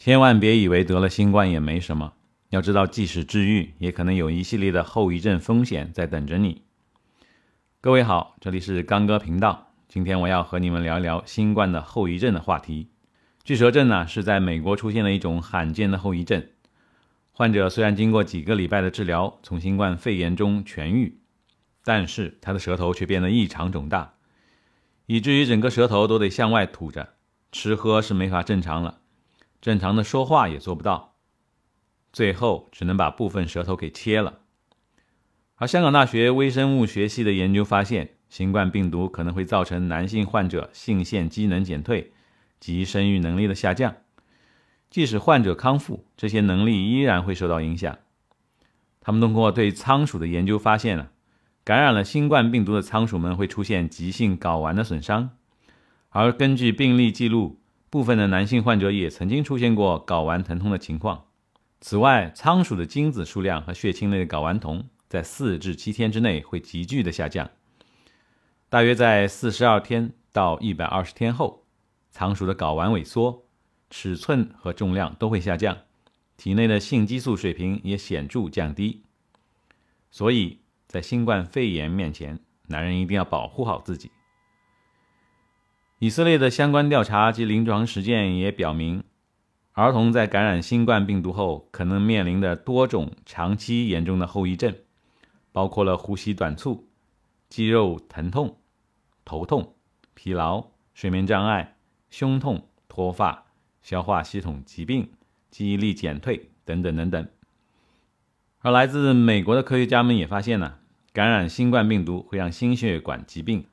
千万别以为得了新冠也没什么，要知道即使治愈，也可能有一系列的后遗症风险在等着你。各位好，这里是刚哥频道，今天我要和你们聊一聊新冠的后遗症的话题。巨舌症呢是在美国出现了一种罕见的后遗症，患者虽然经过几个礼拜的治疗，从新冠肺炎中痊愈，但是他的舌头却变得异常肿大。以至于整个舌头都得向外吐着，吃喝是没法正常了，正常的说话也做不到，最后只能把部分舌头给切了。而香港大学微生物学系的研究发现，新冠病毒可能会造成男性患者性腺机能减退及生育能力的下降，即使患者康复，这些能力依然会受到影响。他们通过对仓鼠的研究发现了。感染了新冠病毒的仓鼠们会出现急性睾丸的损伤，而根据病例记录，部分的男性患者也曾经出现过睾丸疼痛的情况。此外，仓鼠的精子数量和血清内的睾丸酮在四至七天之内会急剧的下降，大约在四十二天到一百二十天后，仓鼠的睾丸萎缩，尺寸和重量都会下降，体内的性激素水平也显著降低，所以。在新冠肺炎面前，男人一定要保护好自己。以色列的相关调查及临床实践也表明，儿童在感染新冠病毒后可能面临的多种长期严重的后遗症，包括了呼吸短促、肌肉疼痛、头痛、疲劳、睡眠障碍、胸痛、脱发、消化系统疾病、记忆力减退等等等等。而来自美国的科学家们也发现呢。感染新冠病毒会让心血管疾病，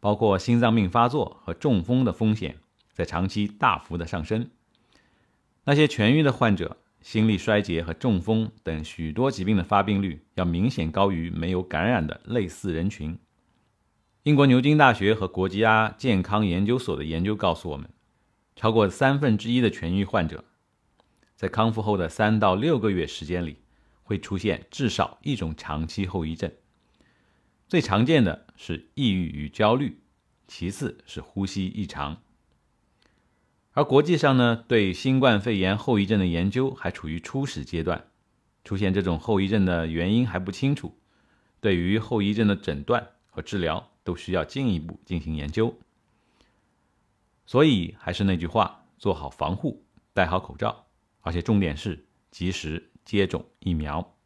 包括心脏病发作和中风的风险在长期大幅的上升。那些痊愈的患者，心力衰竭和中风等许多疾病的发病率要明显高于没有感染的类似人群。英国牛津大学和国家健康研究所的研究告诉我们，超过三分之一的痊愈患者，在康复后的三到六个月时间里，会出现至少一种长期后遗症。最常见的是抑郁与焦虑，其次是呼吸异常。而国际上呢，对新冠肺炎后遗症的研究还处于初始阶段，出现这种后遗症的原因还不清楚，对于后遗症的诊断和治疗都需要进一步进行研究。所以还是那句话，做好防护，戴好口罩，而且重点是及时接种疫苗。